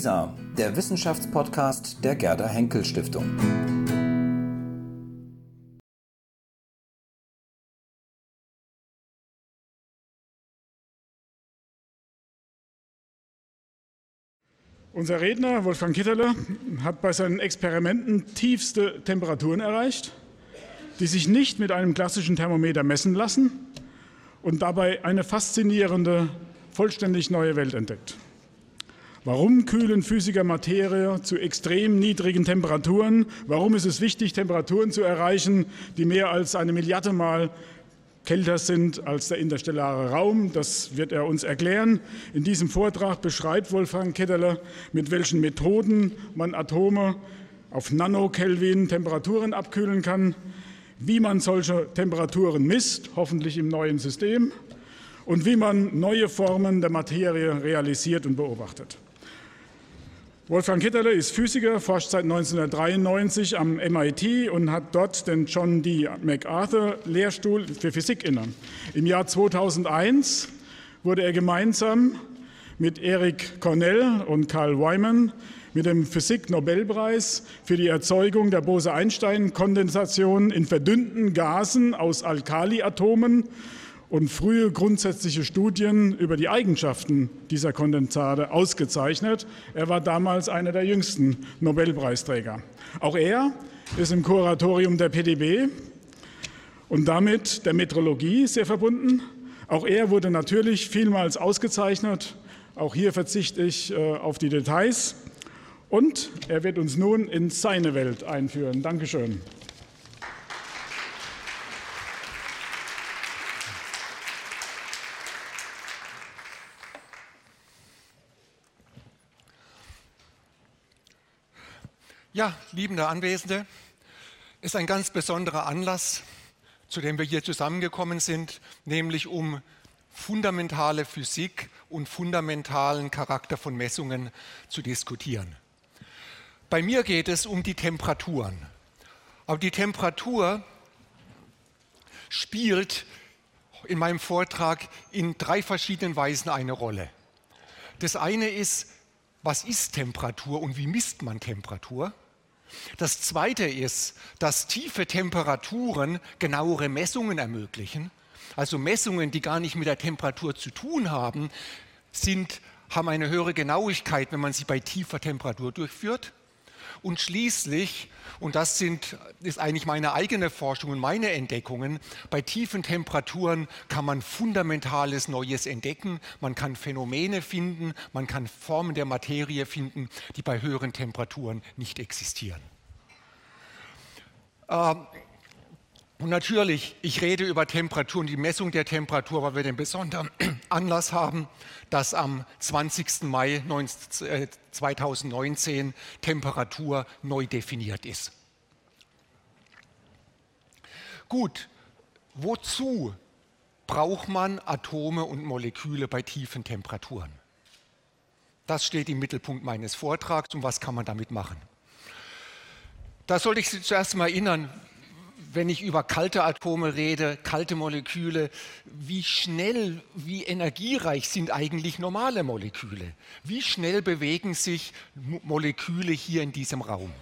WISA, der Wissenschaftspodcast der Gerda Henkel Stiftung. Unser Redner Wolfgang Kitterle hat bei seinen Experimenten tiefste Temperaturen erreicht, die sich nicht mit einem klassischen Thermometer messen lassen und dabei eine faszinierende, vollständig neue Welt entdeckt. Warum kühlen Physiker Materie zu extrem niedrigen Temperaturen? Warum ist es wichtig, Temperaturen zu erreichen, die mehr als eine Milliarde Mal kälter sind als der interstellare Raum? Das wird er uns erklären. In diesem Vortrag beschreibt Wolfgang Ketterle, mit welchen Methoden man Atome auf Nanokelvin Temperaturen abkühlen kann, wie man solche Temperaturen misst, hoffentlich im neuen System, und wie man neue Formen der Materie realisiert und beobachtet. Wolfgang Kitterle ist Physiker, forscht seit 1993 am MIT und hat dort den John D. MacArthur Lehrstuhl für Physik inne. Im Jahr 2001 wurde er gemeinsam mit Eric Cornell und Carl Wyman mit dem Physik-Nobelpreis für die Erzeugung der Bose-Einstein-Kondensation in verdünnten Gasen aus Alkaliatomen und frühe grundsätzliche Studien über die Eigenschaften dieser Kondensate ausgezeichnet. Er war damals einer der jüngsten Nobelpreisträger. Auch er ist im Kuratorium der PDB und damit der Metrologie sehr verbunden. Auch er wurde natürlich vielmals ausgezeichnet. Auch hier verzichte ich äh, auf die Details. Und er wird uns nun in seine Welt einführen. Dankeschön. Ja, liebende Anwesende, ist ein ganz besonderer Anlass, zu dem wir hier zusammengekommen sind, nämlich um fundamentale Physik und fundamentalen Charakter von Messungen zu diskutieren. Bei mir geht es um die Temperaturen. Aber die Temperatur spielt in meinem Vortrag in drei verschiedenen Weisen eine Rolle. Das eine ist, was ist Temperatur und wie misst man Temperatur? Das Zweite ist, dass tiefe Temperaturen genauere Messungen ermöglichen. Also Messungen, die gar nicht mit der Temperatur zu tun haben, sind, haben eine höhere Genauigkeit, wenn man sie bei tiefer Temperatur durchführt. Und schließlich, und das sind, ist eigentlich meine eigene Forschung und meine Entdeckungen, bei tiefen Temperaturen kann man fundamentales Neues entdecken, man kann Phänomene finden, man kann Formen der Materie finden, die bei höheren Temperaturen nicht existieren. Ähm, und natürlich, ich rede über Temperatur und die Messung der Temperatur, weil wir den besonderen Anlass haben, dass am 20. Mai 2019 äh, Temperatur neu definiert ist. Gut, wozu braucht man Atome und Moleküle bei tiefen Temperaturen? Das steht im Mittelpunkt meines Vortrags und was kann man damit machen? Da sollte ich Sie zuerst mal erinnern, wenn ich über kalte Atome rede, kalte Moleküle, wie schnell, wie energiereich sind eigentlich normale Moleküle? Wie schnell bewegen sich Moleküle hier in diesem Raum?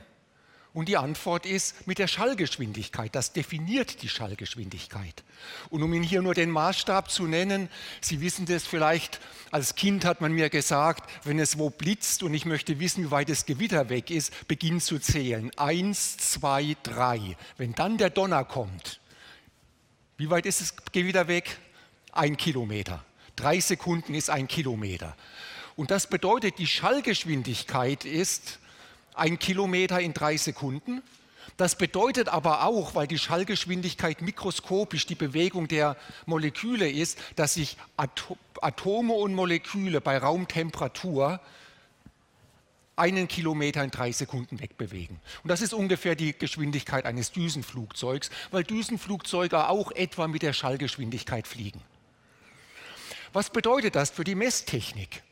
Und die Antwort ist mit der Schallgeschwindigkeit. Das definiert die Schallgeschwindigkeit. Und um Ihnen hier nur den Maßstab zu nennen, Sie wissen das vielleicht, als Kind hat man mir gesagt, wenn es wo blitzt und ich möchte wissen, wie weit das Gewitter weg ist, beginn zu zählen. Eins, zwei, drei. Wenn dann der Donner kommt, wie weit ist das Gewitter weg? Ein Kilometer. Drei Sekunden ist ein Kilometer. Und das bedeutet, die Schallgeschwindigkeit ist, ein Kilometer in drei Sekunden. Das bedeutet aber auch, weil die Schallgeschwindigkeit mikroskopisch die Bewegung der Moleküle ist, dass sich Atome und Moleküle bei Raumtemperatur einen Kilometer in drei Sekunden wegbewegen. Und das ist ungefähr die Geschwindigkeit eines Düsenflugzeugs, weil Düsenflugzeuge auch etwa mit der Schallgeschwindigkeit fliegen. Was bedeutet das für die Messtechnik?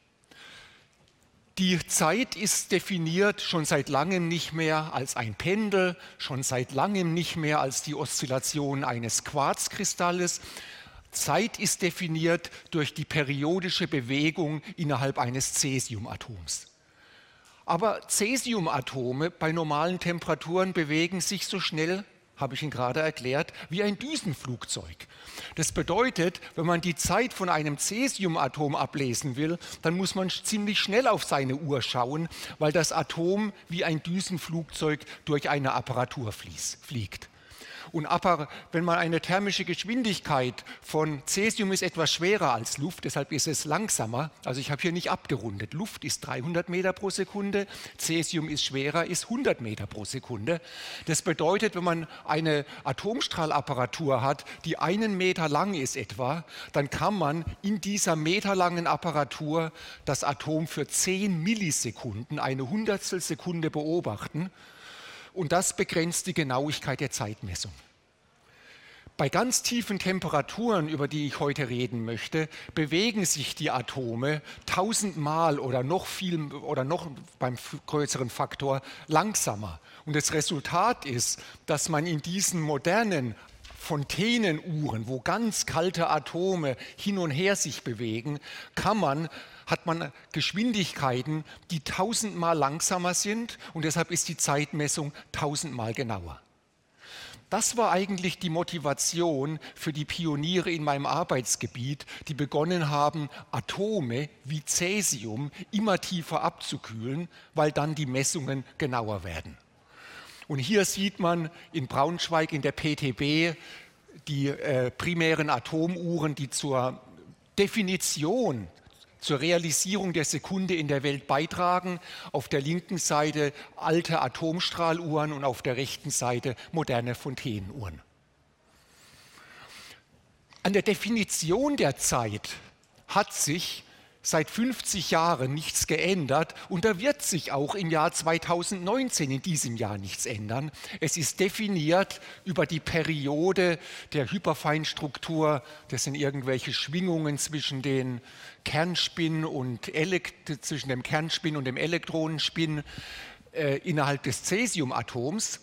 Die Zeit ist definiert schon seit langem nicht mehr als ein Pendel, schon seit langem nicht mehr als die Oszillation eines Quarzkristalles. Zeit ist definiert durch die periodische Bewegung innerhalb eines Cäsiumatoms. Aber Cäsiumatome bei normalen Temperaturen bewegen sich so schnell, habe ich Ihnen gerade erklärt, wie ein Düsenflugzeug. Das bedeutet, wenn man die Zeit von einem Cäsiumatom ablesen will, dann muss man ziemlich schnell auf seine Uhr schauen, weil das Atom wie ein Düsenflugzeug durch eine Apparatur fliegt. Und wenn man eine thermische Geschwindigkeit von Cäsium ist etwas schwerer als Luft, deshalb ist es langsamer. Also ich habe hier nicht abgerundet. Luft ist 300 Meter pro Sekunde, Cäsium ist schwerer, ist 100 Meter pro Sekunde. Das bedeutet, wenn man eine Atomstrahlapparatur hat, die einen Meter lang ist etwa, dann kann man in dieser meterlangen Apparatur das Atom für 10 Millisekunden, eine Hundertstel Sekunde beobachten und das begrenzt die Genauigkeit der Zeitmessung. Bei ganz tiefen Temperaturen, über die ich heute reden möchte, bewegen sich die Atome tausendmal oder noch viel oder noch beim größeren Faktor langsamer. Und das Resultat ist, dass man in diesen modernen Fontänenuhren, wo ganz kalte Atome hin und her sich bewegen, kann man hat man Geschwindigkeiten, die tausendmal langsamer sind und deshalb ist die Zeitmessung tausendmal genauer. Das war eigentlich die Motivation für die Pioniere in meinem Arbeitsgebiet, die begonnen haben, Atome wie Cäsium immer tiefer abzukühlen, weil dann die Messungen genauer werden. Und hier sieht man in Braunschweig in der PTB die äh, primären Atomuhren, die zur Definition zur Realisierung der Sekunde in der Welt beitragen. Auf der linken Seite alte Atomstrahluhren und auf der rechten Seite moderne Fontänenuhren. An der Definition der Zeit hat sich seit 50 Jahren nichts geändert und da wird sich auch im Jahr 2019, in diesem Jahr, nichts ändern. Es ist definiert über die Periode der Hyperfeinstruktur. Das sind irgendwelche Schwingungen zwischen den Kernspin und Elekt zwischen dem Kernspin und dem Elektronenspin äh, innerhalb des Cäsiumatoms.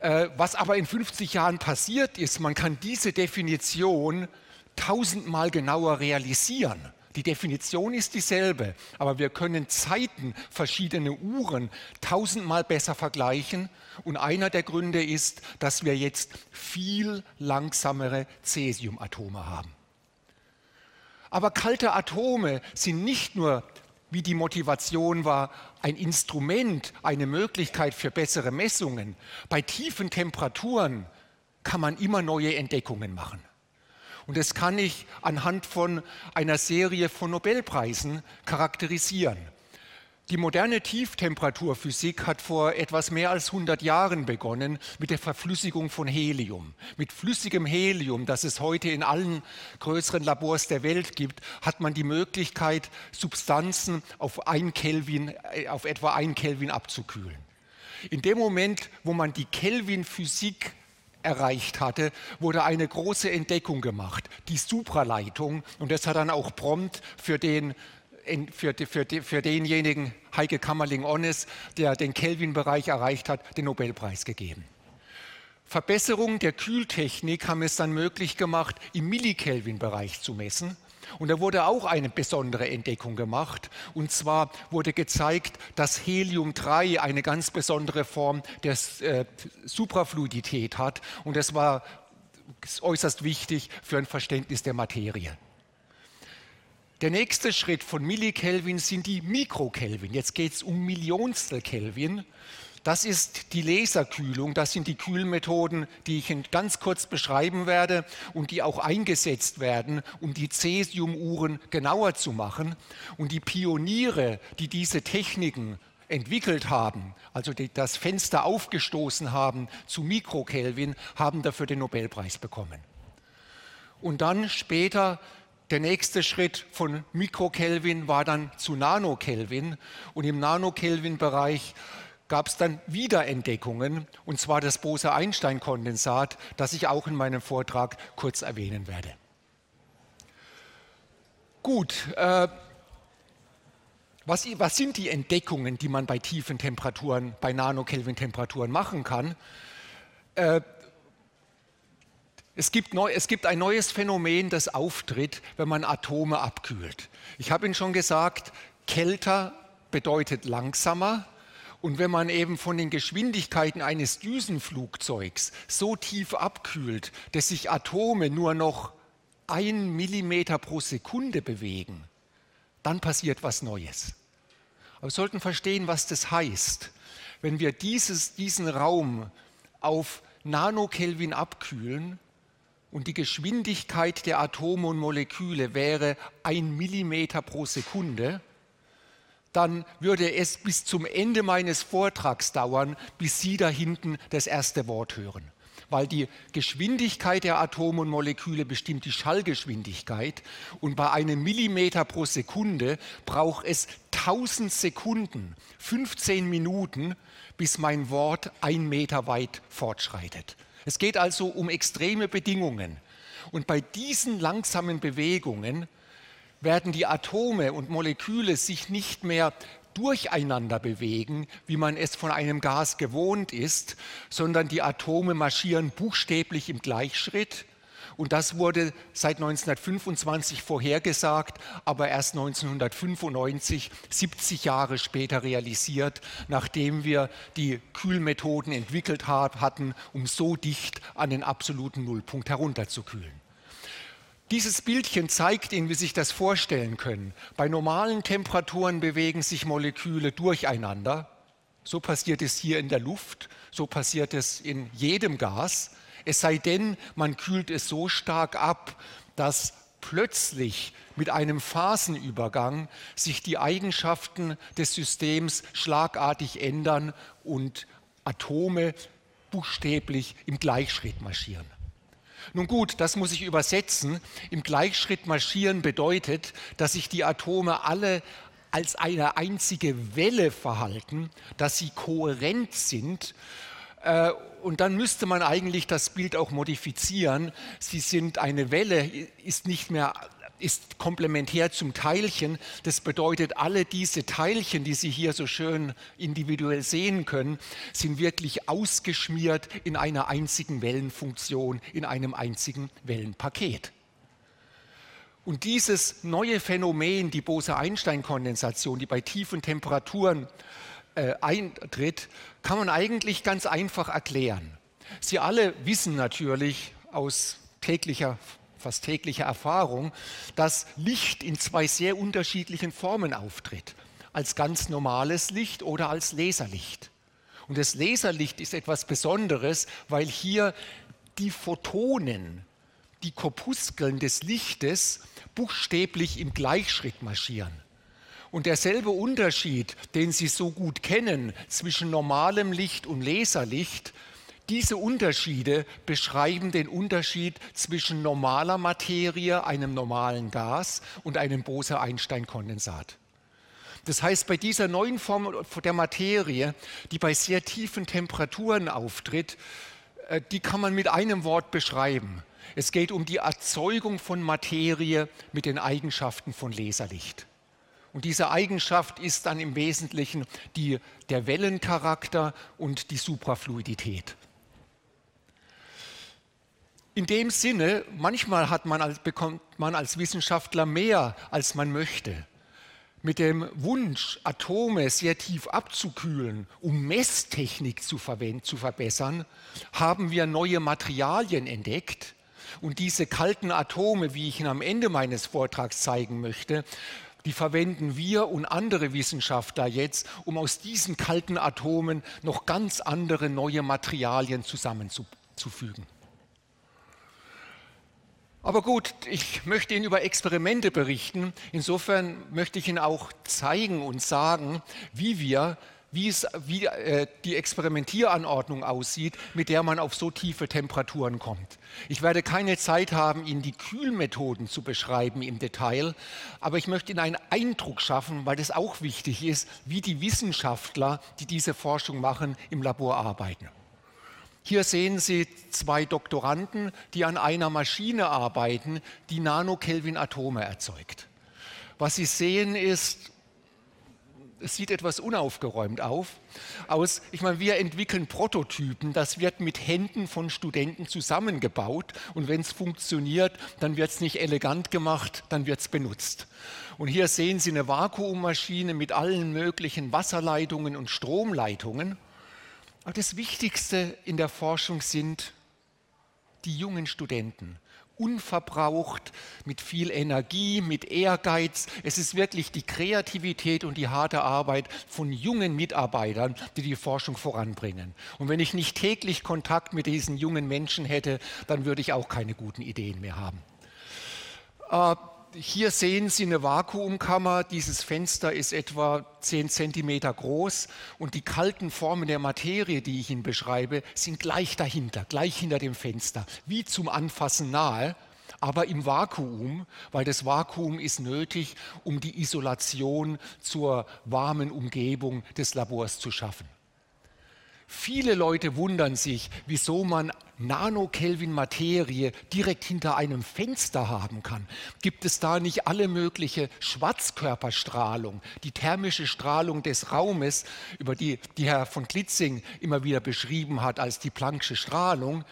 Äh, was aber in 50 Jahren passiert ist, man kann diese Definition tausendmal genauer realisieren. Die Definition ist dieselbe, aber wir können Zeiten verschiedener Uhren tausendmal besser vergleichen. Und einer der Gründe ist, dass wir jetzt viel langsamere Cäsiumatome haben. Aber kalte Atome sind nicht nur, wie die Motivation war, ein Instrument, eine Möglichkeit für bessere Messungen. Bei tiefen Temperaturen kann man immer neue Entdeckungen machen. Und das kann ich anhand von einer Serie von Nobelpreisen charakterisieren. Die moderne Tieftemperaturphysik hat vor etwas mehr als 100 Jahren begonnen mit der Verflüssigung von Helium. Mit flüssigem Helium, das es heute in allen größeren Labors der Welt gibt, hat man die Möglichkeit, Substanzen auf, ein Kelvin, äh, auf etwa ein Kelvin abzukühlen. In dem Moment, wo man die Kelvin-Physik erreicht hatte, wurde eine große Entdeckung gemacht, die Supraleitung. Und das hat dann auch prompt für den für, für, für, denjenigen Heike Kammerling-Onnes, der den Kelvin-Bereich erreicht hat, den Nobelpreis gegeben. Verbesserungen der Kühltechnik haben es dann möglich gemacht, im Millikelvin-Bereich zu messen. Und da wurde auch eine besondere Entdeckung gemacht. Und zwar wurde gezeigt, dass Helium-3 eine ganz besondere Form der äh, Suprafluidität hat. Und das war äußerst wichtig für ein Verständnis der Materie. Der nächste Schritt von Millikelvin sind die Mikrokelvin. Jetzt geht es um Millionstel Kelvin. Das ist die Laserkühlung, das sind die Kühlmethoden, die ich ganz kurz beschreiben werde und die auch eingesetzt werden, um die Cäsiumuhren genauer zu machen. Und die Pioniere, die diese Techniken entwickelt haben, also die das Fenster aufgestoßen haben zu Mikrokelvin, haben dafür den Nobelpreis bekommen. Und dann später der nächste Schritt von Mikrokelvin war dann zu Nanokelvin und im Nanokelvin-Bereich gab es dann Wiederentdeckungen, und zwar das Bose-Einstein-Kondensat, das ich auch in meinem Vortrag kurz erwähnen werde. Gut, äh, was, was, sind die Entdeckungen, die man bei tiefen Temperaturen, bei Nanokelvin-Temperaturen machen kann? Äh, es gibt, neu, es gibt, ein neues Phänomen, das auftritt, wenn man Atome abkühlt. Ich habe Ihnen schon gesagt, kälter bedeutet langsamer. Und wenn man eben von den Geschwindigkeiten eines Düsenflugzeugs so tief abkühlt, dass sich Atome nur noch ein Millimeter pro Sekunde bewegen, dann passiert was Neues. Aber wir sollten verstehen, was das heißt. Wenn wir dieses, diesen Raum auf Nanokelvin abkühlen und die Geschwindigkeit der Atome und Moleküle wäre ein Millimeter pro Sekunde, dann würde es bis zum Ende meines Vortrags dauern, bis Sie da hinten das erste Wort hören. Weil die Geschwindigkeit der Atome und Moleküle bestimmt die Schallgeschwindigkeit und bei einem Millimeter pro Sekunde braucht es 1000 Sekunden, 15 Minuten, bis mein Wort ein Meter weit fortschreitet. Es geht also um extreme Bedingungen. Und bei diesen langsamen Bewegungen werden die Atome und Moleküle sich nicht mehr durcheinander bewegen, wie man es von einem Gas gewohnt ist, sondern die Atome marschieren buchstäblich im Gleichschritt. Und das wurde seit 1925 vorhergesagt, aber erst 1995, 70 Jahre später realisiert, nachdem wir die Kühlmethoden entwickelt hatten, um so dicht an den absoluten Nullpunkt herunterzukühlen. Dieses Bildchen zeigt Ihnen, wie Sie sich das vorstellen können. Bei normalen Temperaturen bewegen sich Moleküle durcheinander. So passiert es hier in der Luft, so passiert es in jedem Gas. Es sei denn, man kühlt es so stark ab, dass plötzlich mit einem Phasenübergang sich die Eigenschaften des Systems schlagartig ändern und Atome buchstäblich im Gleichschritt marschieren. Nun gut, das muss ich übersetzen. Im Gleichschritt marschieren bedeutet, dass sich die Atome alle als eine einzige Welle verhalten, dass sie kohärent sind. Äh, und dann müsste man eigentlich das Bild auch modifizieren. Sie sind eine Welle, ist nicht mehr ist komplementär zum Teilchen. Das bedeutet, alle diese Teilchen, die Sie hier so schön individuell sehen können, sind wirklich ausgeschmiert in einer einzigen Wellenfunktion, in einem einzigen Wellenpaket. Und dieses neue Phänomen, die Bose-Einstein-Kondensation, die bei tiefen Temperaturen äh, eintritt, kann man eigentlich ganz einfach erklären. Sie alle wissen natürlich aus täglicher fast tägliche Erfahrung, dass Licht in zwei sehr unterschiedlichen Formen auftritt. Als ganz normales Licht oder als Laserlicht. Und das Laserlicht ist etwas Besonderes, weil hier die Photonen, die Korpuskeln des Lichtes buchstäblich im Gleichschritt marschieren. Und derselbe Unterschied, den Sie so gut kennen zwischen normalem Licht und Laserlicht, diese Unterschiede beschreiben den Unterschied zwischen normaler Materie, einem normalen Gas und einem Bose-Einstein-Kondensat. Das heißt, bei dieser neuen Form der Materie, die bei sehr tiefen Temperaturen auftritt, äh, die kann man mit einem Wort beschreiben. Es geht um die Erzeugung von Materie mit den Eigenschaften von Laserlicht. Und diese Eigenschaft ist dann im Wesentlichen die, der Wellencharakter und die Suprafluidität. In dem Sinne, manchmal hat man als, bekommt man als Wissenschaftler mehr, als man möchte. Mit dem Wunsch, Atome sehr tief abzukühlen, um Messtechnik zu, zu verbessern, haben wir neue Materialien entdeckt. Und diese kalten Atome, wie ich Ihnen am Ende meines Vortrags zeigen möchte, die verwenden wir und andere Wissenschaftler jetzt, um aus diesen kalten Atomen noch ganz andere neue Materialien zusammenzufügen. Aber gut, ich möchte Ihnen über Experimente berichten. Insofern möchte ich Ihnen auch zeigen und sagen, wie wir wie, es, wie äh, die Experimentieranordnung aussieht, mit der man auf so tiefe Temperaturen kommt. Ich werde keine Zeit haben, Ihnen die Kühlmethoden zu beschreiben im Detail, aber ich möchte Ihnen einen Eindruck schaffen, weil das auch wichtig ist, wie die Wissenschaftler, die diese Forschung machen, im Labor arbeiten. Hier sehen Sie zwei Doktoranden, die an einer Maschine arbeiten, die Nanokelvin-Atome erzeugt. Was Sie sehen ist es sieht etwas unaufgeräumt auf, aus. Ich meine, wir entwickeln Prototypen, das wird mit Händen von Studenten zusammengebaut und wenn es funktioniert, dann wird es nicht elegant gemacht, dann wird es benutzt. Und hier sehen Sie eine Vakuummaschine mit allen möglichen Wasserleitungen und Stromleitungen. Aber das Wichtigste in der Forschung sind die jungen Studenten unverbraucht, mit viel Energie, mit Ehrgeiz. Es ist wirklich die Kreativität und die harte Arbeit von jungen Mitarbeitern, die die Forschung voranbringen. Und wenn ich nicht täglich Kontakt mit diesen jungen Menschen hätte, dann würde ich auch keine guten Ideen mehr haben. Äh, hier sehen Sie eine Vakuumkammer. Dieses Fenster ist etwa 10 cm groß und die kalten Formen der Materie, die ich Ihnen beschreibe, sind gleich dahinter, gleich hinter dem Fenster, wie zum Anfassen nahe, aber im Vakuum, weil das Vakuum ist nötig, um die Isolation zur warmen Umgebung des Labors zu schaffen. Viele Leute wundern sich, wieso man Nanokelvin-Materie direkt hinter einem Fenster haben kann. Gibt es da nicht alle mögliche Schwarzkörperstrahlung, die thermische Strahlung des Raumes, über die, die Herr von Klitzing immer wieder beschrieben hat als die Planck'sche Strahlung?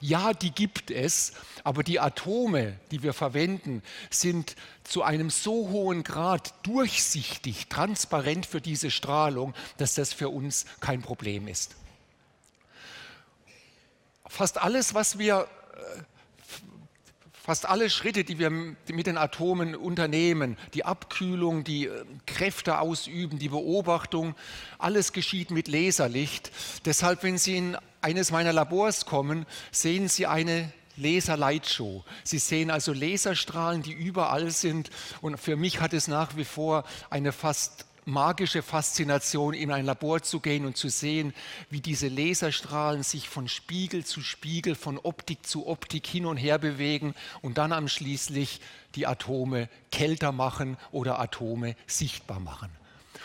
Ja, die gibt es, aber die Atome, die wir verwenden, sind zu einem so hohen Grad durchsichtig, transparent für diese Strahlung, dass das für uns kein Problem ist fast alles, was wir, äh, fast alle Schritte, die wir mit den Atomen unternehmen, die Abkühlung, die äh, Kräfte ausüben, die Beobachtung, alles geschieht mit Laserlicht. Deshalb, wenn Sie in eines meiner Labors kommen, sehen Sie eine Laserlightshow. Sie sehen also Laserstrahlen, die überall sind. Und für mich hat es nach wie vor eine fast magische Faszination, in ein Labor zu gehen und zu sehen, wie diese Laserstrahlen sich von Spiegel zu Spiegel, von Optik zu Optik hin und her bewegen und dann am schließlich die Atome kälter machen oder Atome sichtbar machen.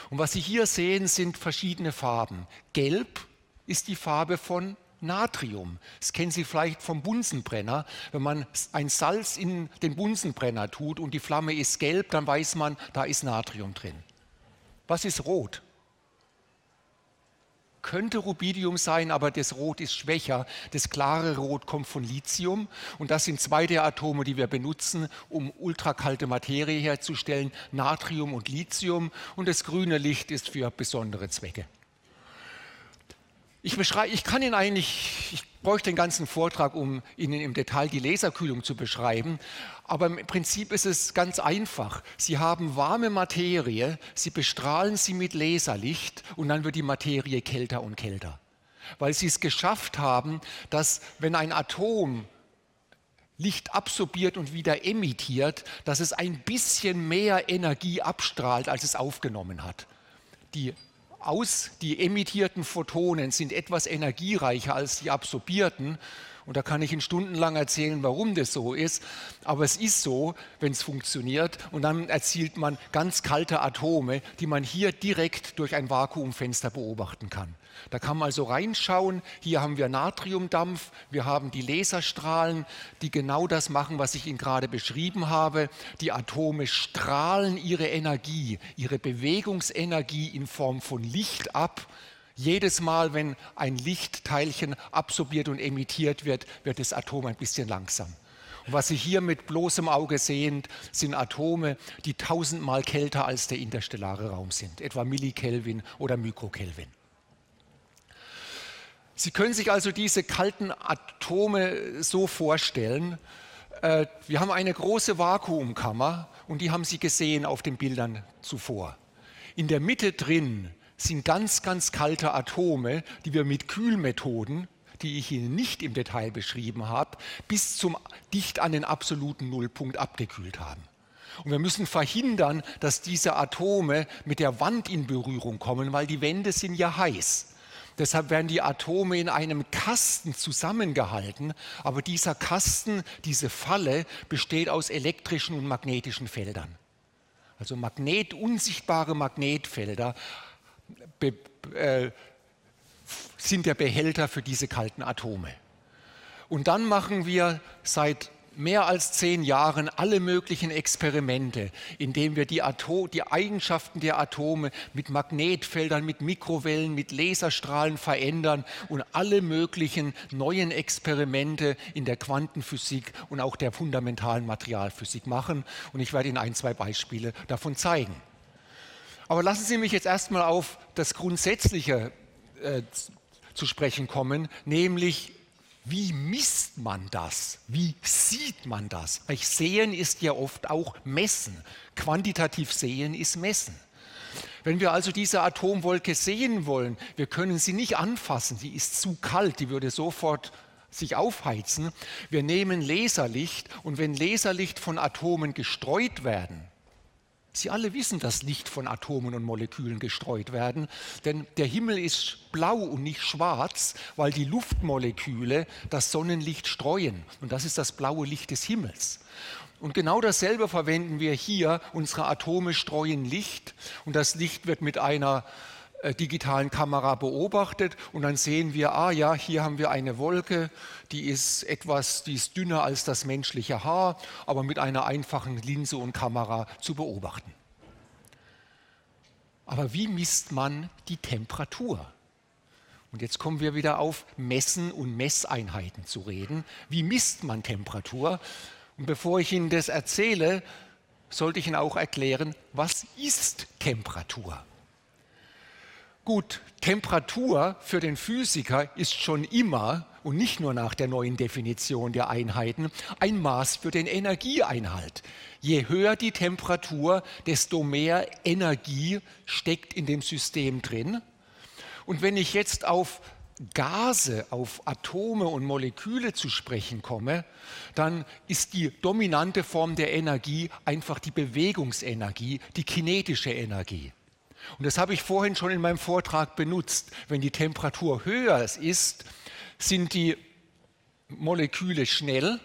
Und was Sie hier sehen, sind verschiedene Farben. Gelb ist die Farbe von Natrium. Das kennen Sie vielleicht vom Bunsenbrenner. Wenn man ein Salz in den Bunsenbrenner tut und die Flamme ist gelb, dann weiß man, da ist Natrium drin. Was ist rot? Könnte Rubidium sein, aber das Rot ist schwächer. Das klare Rot kommt von Lithium und das sind zwei der Atome, die wir benutzen, um ultrakalte Materie herzustellen, Natrium und Lithium und das grüne Licht ist für besondere Zwecke. Ich, beschreibe, ich kann Ihnen eigentlich, ich bräuchte den ganzen Vortrag, um Ihnen im Detail die Laserkühlung zu beschreiben, aber im Prinzip ist es ganz einfach. Sie haben warme Materie, Sie bestrahlen sie mit Laserlicht und dann wird die Materie kälter und kälter. Weil Sie es geschafft haben, dass wenn ein Atom Licht absorbiert und wieder emittiert, dass es ein bisschen mehr Energie abstrahlt, als es aufgenommen hat. Die aus, die emittierten Photonen sind etwas energiereicher als die absorbierten. Und da kann ich Ihnen stundenlang erzählen, warum das so ist. Aber es ist so, wenn es funktioniert. Und dann erzielt man ganz kalte Atome, die man hier direkt durch ein Vakuumfenster beobachten kann. Da kann man also reinschauen. Hier haben wir Natriumdampf, wir haben die Laserstrahlen, die genau das machen, was ich Ihnen gerade beschrieben habe. Die Atome strahlen ihre Energie, ihre Bewegungsenergie in Form von Licht ab. Jedes Mal, wenn ein Lichtteilchen absorbiert und emittiert wird, wird das Atom ein bisschen langsam. Und was Sie hier mit bloßem Auge sehen, sind Atome, die tausendmal kälter als der interstellare Raum sind, etwa Millikelvin oder Mikrokelvin. Sie können sich also diese kalten Atome so vorstellen. Äh, wir haben eine große Vakuumkammer und die haben Sie gesehen auf den Bildern zuvor. In der Mitte drin sind ganz, ganz kalte Atome, die wir mit Kühlmethoden, die ich Ihnen nicht im Detail beschrieben habe, bis zum dicht an den absoluten Nullpunkt abgekühlt haben. Und wir müssen verhindern, dass diese Atome mit der Wand in Berührung kommen, weil die Wände sind ja heiß. Deshalb werden die Atome in einem Kasten zusammengehalten, aber dieser Kasten, diese Falle besteht aus elektrischen und magnetischen Feldern. Also Magnet, unsichtbare Magnetfelder be, äh, sind der Behälter für diese kalten Atome. Und dann machen wir seit mehr als zehn Jahren alle möglichen Experimente, in denen wir die, Atom, die Eigenschaften der Atome mit Magnetfeldern, mit Mikrowellen, mit Laserstrahlen verändern und alle möglichen neuen Experimente in der Quantenphysik und auch der fundamentalen Materialphysik machen. Und ich werde Ihnen ein, zwei Beispiele davon zeigen. Aber lassen Sie mich jetzt erstmal auf das Grundsätzliche äh, zu sprechen kommen, nämlich wie misst man das? Wie sieht man das? Weil sehen ist ja oft auch messen. Quantitativ sehen ist messen. Wenn wir also diese Atomwolke sehen wollen, wir können sie nicht anfassen, sie ist zu kalt, die würde sofort sich aufheizen. Wir nehmen Laserlicht und wenn Laserlicht von Atomen gestreut werden, Sie alle wissen, dass Licht von Atomen und Molekülen gestreut werden, denn der Himmel ist blau und nicht schwarz, weil die Luftmoleküle das Sonnenlicht streuen. Und das ist das blaue Licht des Himmels. Und genau dasselbe verwenden wir hier. Unsere Atome streuen Licht und das Licht wird mit einer digitalen Kamera beobachtet und dann sehen wir, ah ja, hier haben wir eine Wolke, die ist etwas, die ist dünner als das menschliche Haar, aber mit einer einfachen Linse und Kamera zu beobachten. Aber wie misst man die Temperatur? Und jetzt kommen wir wieder auf Messen und Messeinheiten zu reden. Wie misst man Temperatur? Und bevor ich Ihnen das erzähle, sollte ich Ihnen auch erklären, was ist Temperatur? Gut, Temperatur für den Physiker ist schon immer und nicht nur nach der neuen Definition der Einheiten ein Maß für den Energieeinhalt. Je höher die Temperatur, desto mehr Energie steckt in dem System drin. Und wenn ich jetzt auf Gase, auf Atome und Moleküle zu sprechen komme, dann ist die dominante Form der Energie einfach die Bewegungsenergie, die kinetische Energie. Und das habe ich vorhin schon in meinem Vortrag benutzt. Wenn die Temperatur höher ist, sind die Moleküle schnell.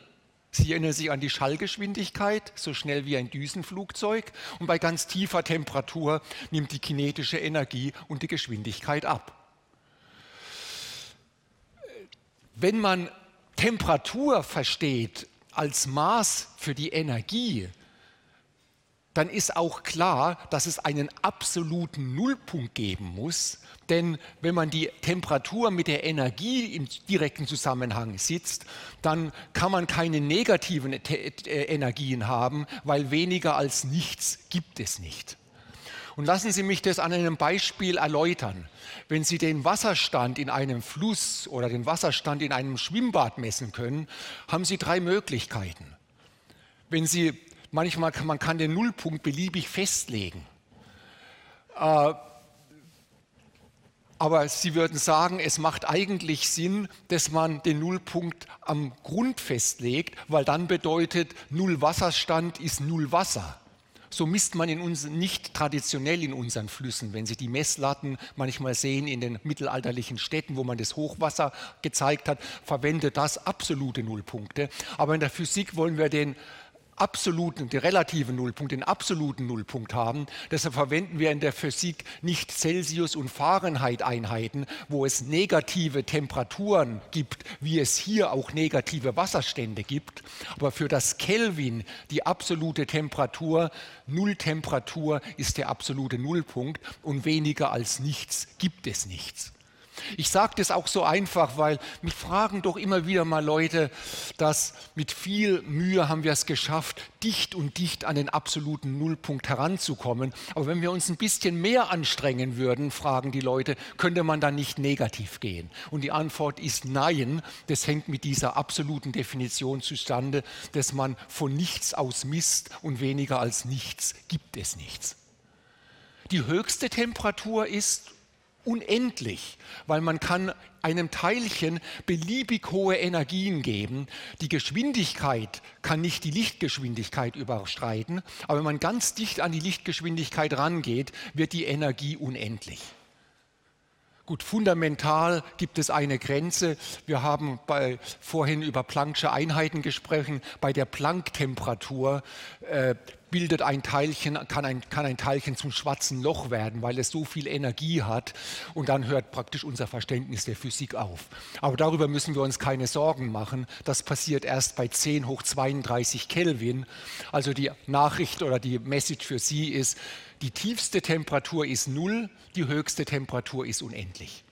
Sie erinnern sich an die Schallgeschwindigkeit, so schnell wie ein Düsenflugzeug. Und bei ganz tiefer Temperatur nimmt die kinetische Energie und die Geschwindigkeit ab. Wenn man Temperatur versteht als Maß für die Energie, dann ist auch klar, dass es einen absoluten Nullpunkt geben muss. Denn wenn man die Temperatur mit der Energie im direkten Zusammenhang sitzt, dann kann man keine negativen äh, Energien haben, weil weniger als nichts gibt es nicht. Und lassen Sie mich das an einem Beispiel erläutern. Wenn Sie den Wasserstand in einem Fluss oder den Wasserstand in einem Schwimmbad messen können, haben Sie drei Möglichkeiten. Wenn Sie Manchmal kann man kann den Nullpunkt beliebig festlegen. Äh, aber Sie würden sagen, es macht eigentlich Sinn, dass man den Nullpunkt am Grund festlegt, weil dann bedeutet, Null Wasserstand ist Null Wasser. So misst man in uns nicht traditionell in unseren Flüssen. Wenn Sie die Messlatten manchmal sehen in den mittelalterlichen Städten, wo man das Hochwasser gezeigt hat, verwendet das absolute Nullpunkte. Aber in der Physik wollen wir den absoluten, den relativen Nullpunkt, den absoluten Nullpunkt haben. Deshalb verwenden wir in der Physik nicht Celsius- und Fahrenheit-Einheiten, wo es negative Temperaturen gibt, wie es hier auch negative Wasserstände gibt. Aber für das Kelvin, die absolute Temperatur, Nulltemperatur ist der absolute Nullpunkt und weniger als nichts gibt es nichts. Ich sage das auch so einfach, weil mich fragen doch immer wieder mal Leute, dass mit viel Mühe haben wir es geschafft, dicht und dicht an den absoluten Nullpunkt heranzukommen. Aber wenn wir uns ein bisschen mehr anstrengen würden, fragen die Leute, könnte man dann nicht negativ gehen? Und die Antwort ist nein. Das hängt mit dieser absoluten Definition zustande, dass man von nichts aus misst und weniger als nichts gibt es nichts. Die höchste Temperatur ist unendlich, weil man kann einem Teilchen beliebig hohe Energien geben. Die Geschwindigkeit kann nicht die Lichtgeschwindigkeit überstreiten, aber wenn man ganz dicht an die Lichtgeschwindigkeit rangeht, wird die Energie unendlich. Gut, fundamental gibt es eine Grenze. Wir haben bei, vorhin über Planck'sche Einheiten gesprochen. Bei der Planck-Temperatur äh, bildet ein Teilchen, kann ein, kann ein Teilchen zum schwarzen Loch werden, weil es so viel Energie hat. Und dann hört praktisch unser Verständnis der Physik auf. Aber darüber müssen wir uns keine Sorgen machen. Das passiert erst bei 10 hoch 32 Kelvin. Also die Nachricht oder die Message für Sie ist, die tiefste Temperatur ist null, die höchste Temperatur ist unendlich.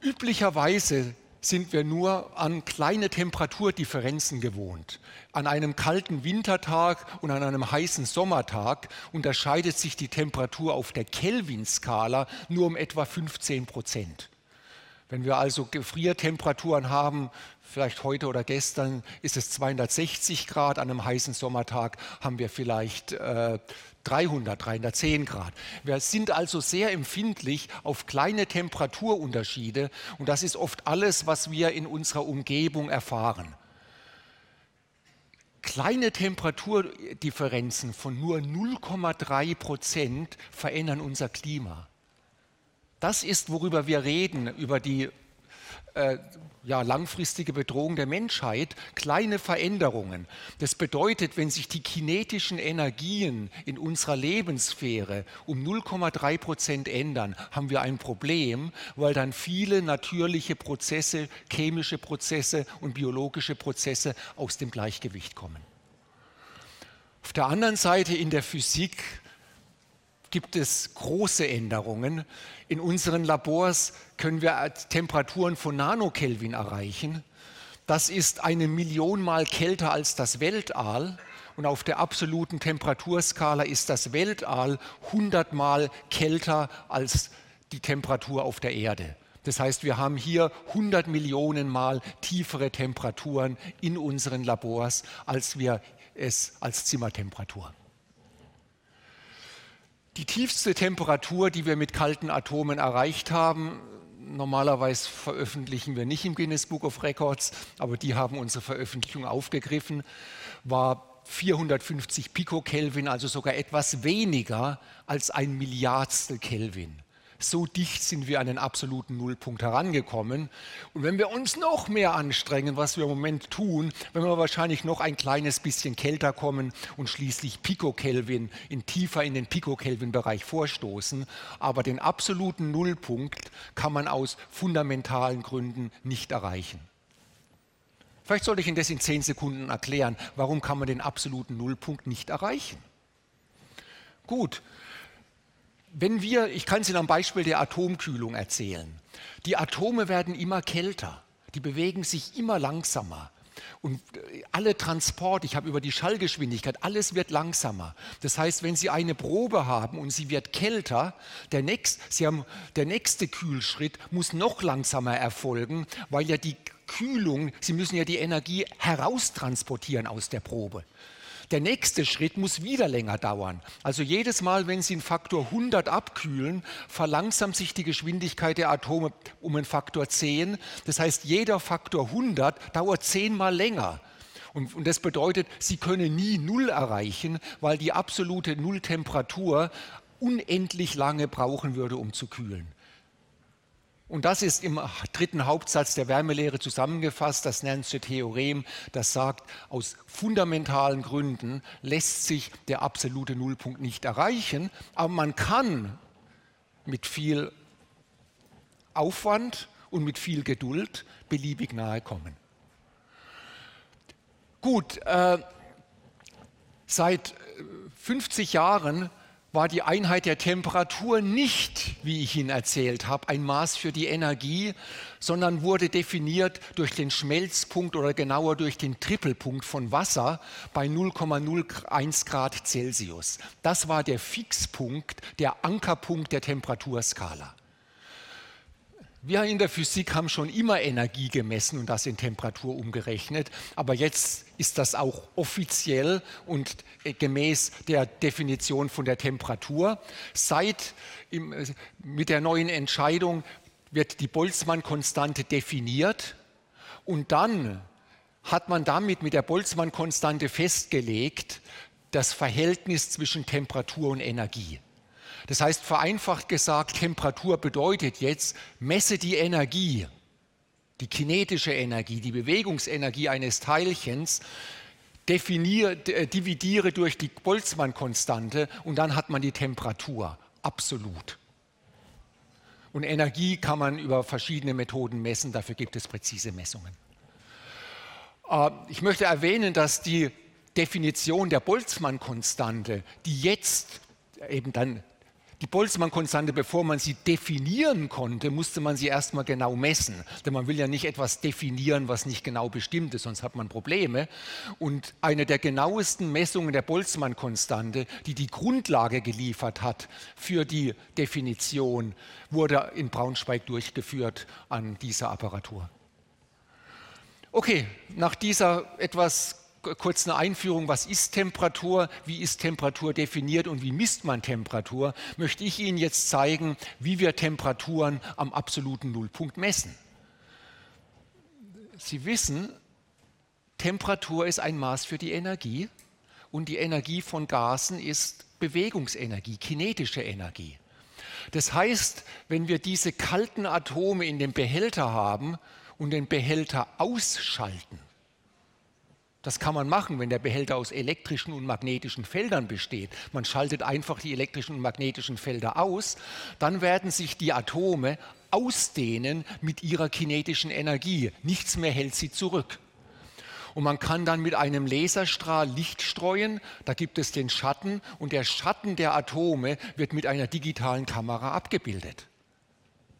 Üblicherweise sind wir nur an kleine Temperaturdifferenzen gewohnt. An einem kalten Wintertag und an einem heißen Sommertag unterscheidet sich die Temperatur auf der Kelvin-Skala nur um etwa 15 Prozent. Wenn wir also Gefriertemperaturen haben, vielleicht heute oder gestern ist es 260 Grad, an einem heißen Sommertag haben wir vielleicht äh, 300, 310 Grad. Wir sind also sehr empfindlich auf kleine Temperaturunterschiede und das ist oft alles, was wir in unserer Umgebung erfahren. Kleine Temperaturdifferenzen von nur 0,3 Prozent verändern unser Klima. Das ist, worüber wir reden, über die äh, ja, langfristige Bedrohung der Menschheit, kleine Veränderungen. Das bedeutet, wenn sich die kinetischen Energien in unserer Lebenssphäre um 0,3 Prozent ändern, haben wir ein Problem, weil dann viele natürliche Prozesse, chemische Prozesse und biologische Prozesse aus dem Gleichgewicht kommen. Auf der anderen Seite in der Physik gibt es große Änderungen. In unseren Labors können wir Temperaturen von Nanokelvin erreichen. Das ist eine Million Mal kälter als das Weltall. Und auf der absoluten Temperaturskala ist das Weltall 100 Mal kälter als die Temperatur auf der Erde. Das heißt, wir haben hier 100 Millionen Mal tiefere Temperaturen in unseren Labors, als wir es als Zimmertemperatur die tiefste Temperatur, die wir mit kalten Atomen erreicht haben, normalerweise veröffentlichen wir nicht im Guinness Book of Records, aber die haben unsere Veröffentlichung aufgegriffen, war 450 Picokelvin, also sogar etwas weniger als ein Milliardstel Kelvin. So dicht sind wir an den absoluten Nullpunkt herangekommen. Und wenn wir uns noch mehr anstrengen, was wir im Moment tun, wenn wir wahrscheinlich noch ein kleines bisschen kälter kommen und schließlich Picokelvin in tiefer in den Picokelvin-Bereich vorstoßen. Aber den absoluten Nullpunkt kann man aus fundamentalen Gründen nicht erreichen. Vielleicht sollte ich Ihnen das in zehn Sekunden erklären. Warum kann man den absoluten Nullpunkt nicht erreichen? Gut, wenn wir, ich kann es Ihnen am Beispiel der Atomkühlung erzählen, die Atome werden immer kälter, die bewegen sich immer langsamer. Und äh, alle Transport, ich habe über die Schallgeschwindigkeit, alles wird langsamer. Das heißt, wenn Sie eine Probe haben und sie wird kälter, der, nächst, sie haben, der nächste Kühlschritt muss noch langsamer erfolgen, weil ja die Kühlung, Sie müssen ja die Energie heraustransportieren aus der Probe. Der nächste Schritt muss wieder länger dauern. Also jedes Mal, wenn Sie einen Faktor 100 abkühlen, verlangsamt sich die Geschwindigkeit der Atome um einen Faktor 10. Das heißt, jeder Faktor 100 dauert zehnmal länger. Und, und, das bedeutet, Sie können nie Null erreichen, weil die absolute Nulltemperatur unendlich lange brauchen würde, um zu kühlen. Und das ist im dritten Hauptsatz der Wärmelehre zusammengefasst, das Nernste Theorem, das sagt, aus fundamentalen Gründen lässt sich der absolute Nullpunkt nicht erreichen, aber man kann mit viel Aufwand und mit viel Geduld beliebig nahe kommen. Gut, äh, seit 50 Jahren war die Einheit der Temperatur nicht, wie ich Ihnen erzählt habe, ein Maß für die Energie, sondern wurde definiert durch den Schmelzpunkt oder genauer durch den Trippelpunkt von Wasser bei 0,01 Grad Celsius. Das war der Fixpunkt, der Ankerpunkt der Temperaturskala. Wir in der Physik haben schon immer Energie gemessen und das in Temperatur umgerechnet, aber jetzt ist das auch offiziell und äh, gemäß der Definition von der Temperatur. Seit äh, mit der neuen Entscheidung wird die Boltzmann-Konstante definiert und dann hat man damit mit der Boltzmann-Konstante festgelegt das Verhältnis zwischen Temperatur und Energie. Das heißt, vereinfacht gesagt, Temperatur bedeutet jetzt, messe die Energie, die kinetische Energie, die Bewegungsenergie eines Teilchens, definiere, äh, dividiere durch die Boltzmann-Konstante und dann hat man die Temperatur. Absolut. Und Energie kann man über verschiedene Methoden messen, dafür gibt es präzise Messungen. Äh, ich möchte erwähnen, dass die Definition der Boltzmann-Konstante, die jetzt eben dann die Boltzmann-Konstante, bevor man sie definieren konnte, musste man sie erstmal genau messen. Denn man will ja nicht etwas definieren, was nicht genau bestimmt ist, sonst hat man Probleme. Und eine der genauesten Messungen der Boltzmann-Konstante, die die Grundlage geliefert hat für die Definition, wurde in Braunschweig durchgeführt an dieser Apparatur. Okay, nach dieser etwas kurz eine Einführung, was ist Temperatur, wie ist Temperatur definiert und wie misst man Temperatur, möchte ich Ihnen jetzt zeigen, wie wir Temperaturen am absoluten Nullpunkt messen. Sie wissen, Temperatur ist ein Maß für die Energie und die Energie von Gasen ist Bewegungsenergie, kinetische Energie. Das heißt, wenn wir diese kalten Atome in dem Behälter haben und den Behälter ausschalten, das kann man machen, wenn der Behälter aus elektrischen und magnetischen Feldern besteht. Man schaltet einfach die elektrischen und magnetischen Felder aus, dann werden sich die Atome ausdehnen mit ihrer kinetischen Energie. Nichts mehr hält sie zurück. Und man kann dann mit einem Laserstrahl Licht streuen, da gibt es den Schatten und der Schatten der Atome wird mit einer digitalen Kamera abgebildet.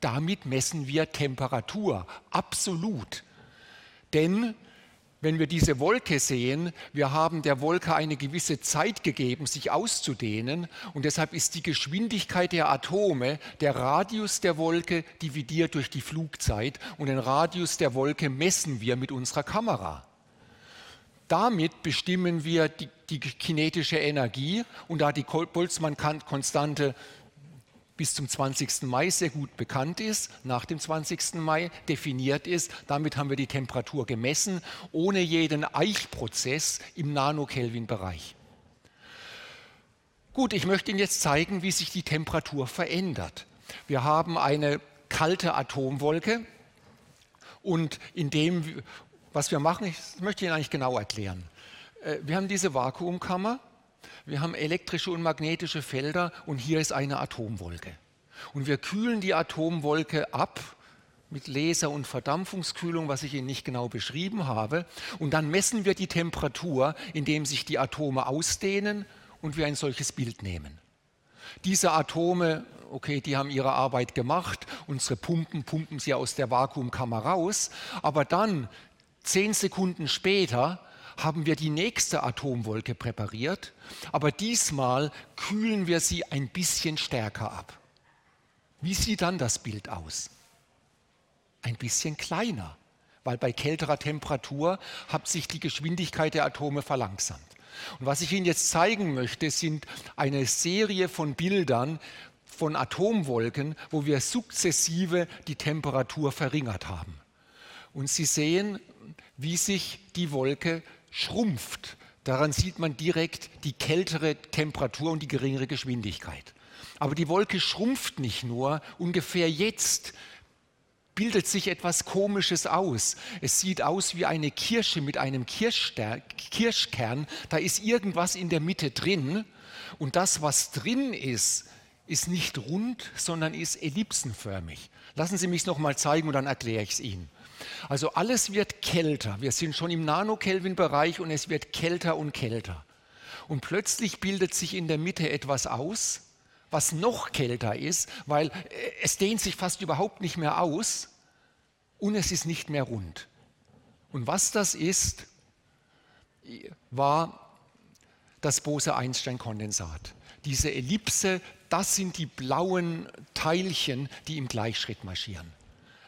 Damit messen wir Temperatur, absolut. Denn wenn wir diese Wolke sehen, wir haben der Wolke eine gewisse Zeit gegeben, sich auszudehnen. Und deshalb ist die Geschwindigkeit der Atome der Radius der Wolke dividiert durch die Flugzeit. Und den Radius der Wolke messen wir mit unserer Kamera. Damit bestimmen wir die, die kinetische Energie. Und da die Boltzmann-Konstante bis zum 20. Mai sehr gut bekannt ist, nach dem 20. Mai definiert ist. Damit haben wir die Temperatur gemessen, ohne jeden Eichprozess im Nanokelvin-Bereich. Gut, ich möchte Ihnen jetzt zeigen, wie sich die Temperatur verändert. Wir haben eine kalte Atomwolke und in dem, was wir machen, ich möchte Ihnen eigentlich genau erklären. Äh, wir haben diese Vakuumkammer wir haben elektrische und magnetische Felder und hier ist eine Atomwolke. Und wir kühlen die Atomwolke ab mit Laser- und Verdampfungskühlung, was ich Ihnen nicht genau beschrieben habe. Und dann messen wir die Temperatur, indem sich die Atome ausdehnen und wir ein solches Bild nehmen. Diese Atome, okay, die haben ihre Arbeit gemacht, unsere Pumpen pumpen sie aus der Vakuumkammer raus, aber dann, zehn Sekunden später, haben wir die nächste Atomwolke präpariert, aber diesmal kühlen wir sie ein bisschen stärker ab. Wie sieht dann das Bild aus? Ein bisschen kleiner, weil bei kälterer Temperatur hat sich die Geschwindigkeit der Atome verlangsamt. Und was ich Ihnen jetzt zeigen möchte, sind eine Serie von Bildern von Atomwolken, wo wir sukzessive die Temperatur verringert haben. Und Sie sehen, wie sich die Wolke schrumpft. Daran sieht man direkt die kältere Temperatur und die geringere Geschwindigkeit. Aber die Wolke schrumpft nicht nur, ungefähr jetzt bildet sich etwas Komisches aus. Es sieht aus wie eine Kirsche mit einem Kirschkern. Da ist irgendwas in der Mitte drin. Und das, was drin ist, ist nicht rund, sondern ist ellipsenförmig. Lassen Sie mich es nochmal zeigen und dann erkläre ich es Ihnen. Also alles wird kälter. Wir sind schon im Nanokelvin-Bereich und es wird kälter und kälter. Und plötzlich bildet sich in der Mitte etwas aus, was noch kälter ist, weil äh, es dehnt sich fast überhaupt nicht mehr aus und es ist nicht mehr rund. Und was das ist, war das Bose-Einstein-Kondensat. Diese Ellipse, das sind die blauen Teilchen, die im Gleichschritt marschieren.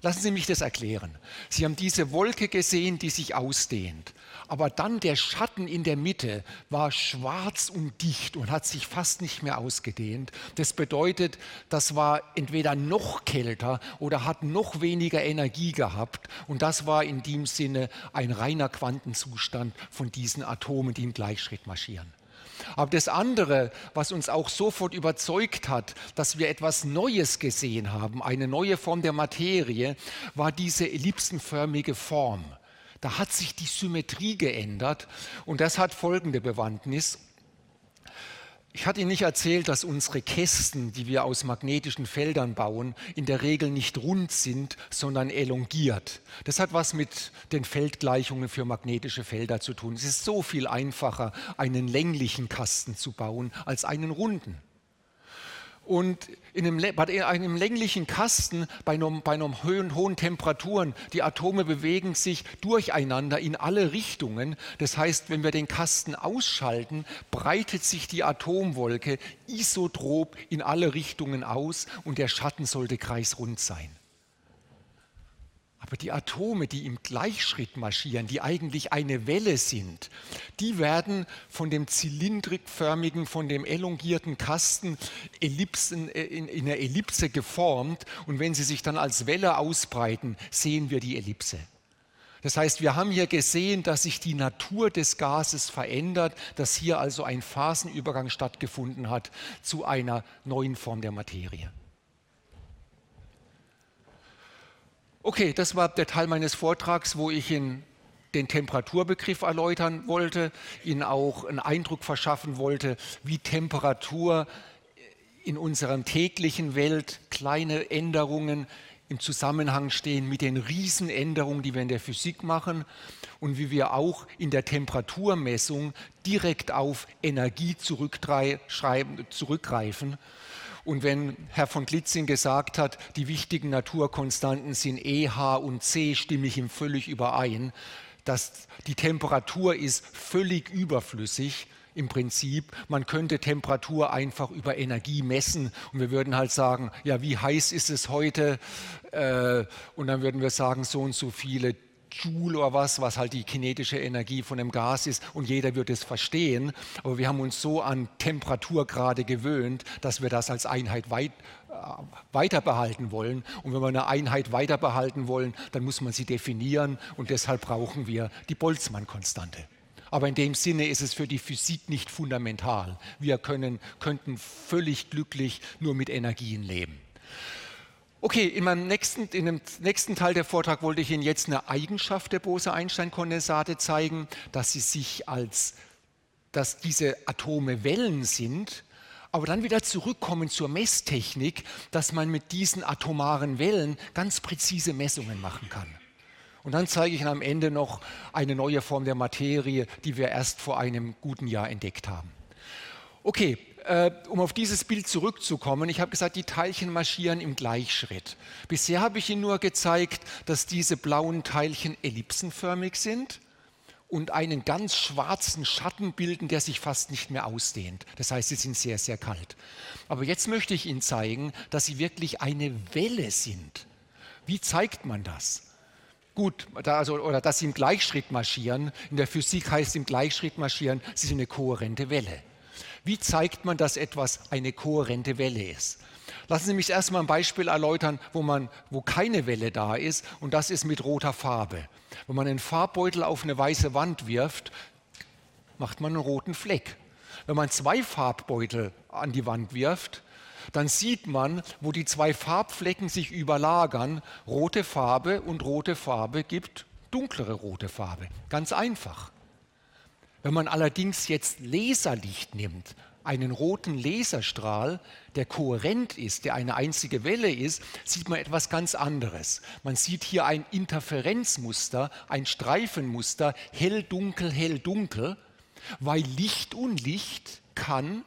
Lassen Sie mich das erklären. Sie haben diese Wolke gesehen, die sich ausdehnt. Aber dann der Schatten in der Mitte war schwarz und dicht und hat sich fast nicht mehr ausgedehnt. Das bedeutet, das war entweder noch kälter oder hat noch weniger Energie gehabt. Und das war in dem Sinne ein reiner Quantenzustand von diesen Atomen, die im Gleichschritt marschieren. Aber das andere, was uns auch sofort überzeugt hat, dass wir etwas Neues gesehen haben, eine neue Form der Materie, war diese ellipsenförmige Form. Da hat sich die Symmetrie geändert und das hat folgende Bewandtnis. Ich hatte Ihnen nicht erzählt, dass unsere Kästen, die wir aus magnetischen Feldern bauen, in der Regel nicht rund sind, sondern elongiert. Das hat was mit den Feldgleichungen für magnetische Felder zu tun. Es ist so viel einfacher, einen länglichen Kasten zu bauen, als einen runden. Und in einem, bei einem länglichen Kasten, bei, einem, bei einem hohen, hohen Temperaturen, die Atome bewegen sich durcheinander in alle Richtungen. Das heißt, wenn wir den Kasten ausschalten, breitet sich die Atomwolke isotrop in alle Richtungen aus und der Schatten sollte kreisrund sein. Aber die Atome, die im Gleichschritt marschieren, die eigentlich eine Welle sind, die werden von dem zylindrikförmigen, von dem elongierten Kasten Ellipsen, äh, in, in einer Ellipse geformt. Und wenn sie sich dann als Welle ausbreiten, sehen wir die Ellipse. Das heißt, wir haben hier gesehen, dass sich die Natur des Gases verändert, dass hier also ein Phasenübergang stattgefunden hat zu einer neuen Form der Materie. Okay, das war der Teil meines Vortrags, wo ich Ihnen den Temperaturbegriff erläutern wollte, Ihnen auch einen Eindruck verschaffen wollte, wie Temperatur in unserer täglichen Welt kleine Änderungen im Zusammenhang stehen mit den Riesenänderungen, die wir in der Physik machen und wie wir auch in der Temperaturmessung direkt auf Energie zurückgreifen und wenn Herr von Glitzing gesagt hat, die wichtigen Naturkonstanten sind E, H und C, stimme ich ihm völlig überein. Dass die Temperatur ist völlig überflüssig im Prinzip. Man könnte Temperatur einfach über Energie messen und wir würden halt sagen, ja, wie heiß ist es heute? Äh, und dann würden wir sagen, so und so viele Joule oder was, was halt die kinetische Energie von dem Gas ist und jeder wird es verstehen. Aber wir haben uns so an Temperaturgrade gewöhnt, dass wir das als Einheit weit, äh, weiter behalten wollen. Und wenn wir eine Einheit weiter behalten wollen, dann muss man sie definieren und deshalb brauchen wir die Boltzmann-Konstante. Aber in dem Sinne ist es für die Physik nicht fundamental. Wir können, könnten völlig glücklich nur mit Energien leben. Okay, in, meinem nächsten, in dem nächsten Teil der Vortrag wollte ich Ihnen jetzt eine Eigenschaft der Bose-Einstein-Kondensate zeigen, dass sie sich als, dass diese Atome Wellen sind, aber dann wieder zurückkommen zur Messtechnik, dass man mit diesen atomaren Wellen ganz präzise Messungen machen kann. Und dann zeige ich Ihnen am Ende noch eine neue Form der Materie, die wir erst vor einem guten Jahr entdeckt haben. Okay, äh, um auf dieses Bild zurückzukommen, ich habe gesagt, die Teilchen marschieren im Gleichschritt. Bisher habe ich Ihnen nur gezeigt, dass diese blauen Teilchen ellipsenförmig sind und einen ganz schwarzen Schatten bilden, der sich fast nicht mehr ausdehnt. Das heißt, sie sind sehr, sehr kalt. Aber jetzt möchte ich Ihnen zeigen, dass sie wirklich eine Welle sind. Wie zeigt man das? Gut, da also, oder dass sie im Gleichschritt marschieren. In der Physik heißt im Gleichschritt marschieren, sie sind eine kohärente Welle. Wie zeigt man, dass etwas eine kohärente Welle ist? Lassen Sie mich erstmal ein Beispiel erläutern, wo, man, wo keine Welle da ist, und das ist mit roter Farbe. Wenn man einen Farbbeutel auf eine weiße Wand wirft, macht man einen roten Fleck. Wenn man zwei Farbbeutel an die Wand wirft, dann sieht man, wo die zwei Farbflecken sich überlagern, rote Farbe und rote Farbe gibt dunklere rote Farbe. Ganz einfach. Wenn man allerdings jetzt Laserlicht nimmt, einen roten Laserstrahl, der kohärent ist, der eine einzige Welle ist, sieht man etwas ganz anderes. Man sieht hier ein Interferenzmuster, ein Streifenmuster, hell, dunkel, hell, dunkel, weil Licht und Licht kann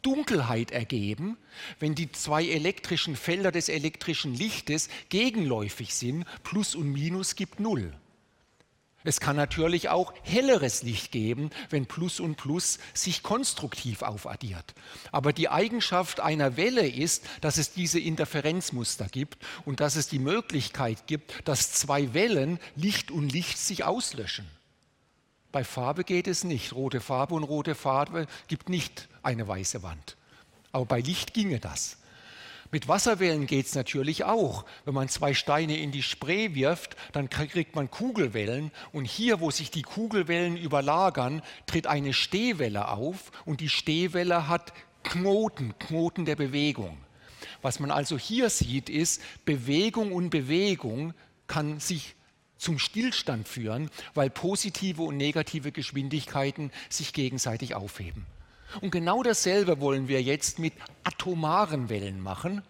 Dunkelheit ergeben, wenn die zwei elektrischen Felder des elektrischen Lichtes gegenläufig sind. Plus und Minus gibt Null. Es kann natürlich auch helleres Licht geben, wenn Plus und Plus sich konstruktiv aufaddiert. Aber die Eigenschaft einer Welle ist, dass es diese Interferenzmuster gibt und dass es die Möglichkeit gibt, dass zwei Wellen, Licht und Licht, sich auslöschen. Bei Farbe geht es nicht. Rote Farbe und rote Farbe gibt nicht eine weiße Wand. Aber bei Licht ginge das. Mit Wasserwellen geht es natürlich auch. Wenn man zwei Steine in die Spree wirft, dann kriegt man Kugelwellen. Und hier, wo sich die Kugelwellen überlagern, tritt eine Stehwelle auf. Und die Stehwelle hat Knoten, Knoten der Bewegung. Was man also hier sieht, ist, Bewegung und Bewegung kann sich zum Stillstand führen, weil positive und negative Geschwindigkeiten sich gegenseitig aufheben. Und genau dasselbe wollen wir jetzt mit atomaren Wellen machen.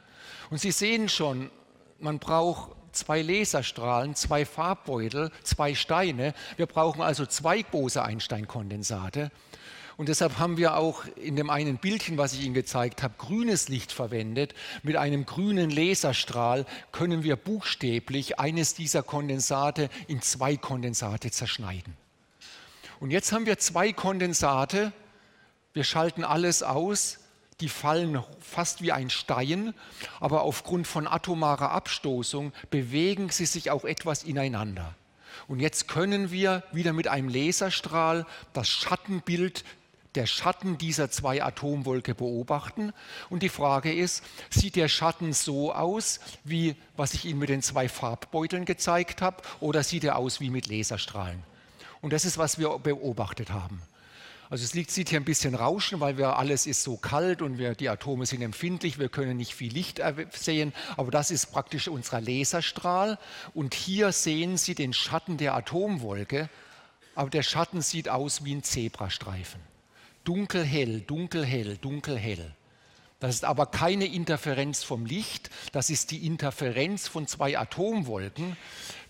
Und Sie sehen schon, man braucht zwei Laserstrahlen, zwei Farbbeutel, zwei Steine. Wir brauchen also zwei Bose-Einstein-Kondensate. Und deshalb haben wir auch in dem einen Bildchen, was ich Ihnen gezeigt habe, grünes Licht verwendet. Mit einem grünen Laserstrahl können wir buchstäblich eines dieser Kondensate in zwei Kondensate zerschneiden. Und jetzt haben wir zwei Kondensate. Wir schalten alles aus. Die fallen fast wie ein Stein, aber aufgrund von atomarer Abstoßung bewegen sie sich auch etwas ineinander. Und jetzt können wir wieder mit einem Laserstrahl das Schattenbild der Schatten dieser zwei Atomwolke beobachten. Und die Frage ist, sieht der Schatten so aus, wie was ich Ihnen mit den zwei Farbbeuteln gezeigt habe, oder sieht er aus wie mit Laserstrahlen? Und das ist, was wir beobachtet haben. Also es sieht hier ein bisschen Rauschen, weil wir, alles ist so kalt und wir, die Atome sind empfindlich, wir können nicht viel Licht sehen, aber das ist praktisch unser Laserstrahl. Und hier sehen Sie den Schatten der Atomwolke, aber der Schatten sieht aus wie ein Zebrastreifen dunkelhell, dunkelhell, dunkelhell. Das ist aber keine Interferenz vom Licht, das ist die Interferenz von zwei Atomwolken.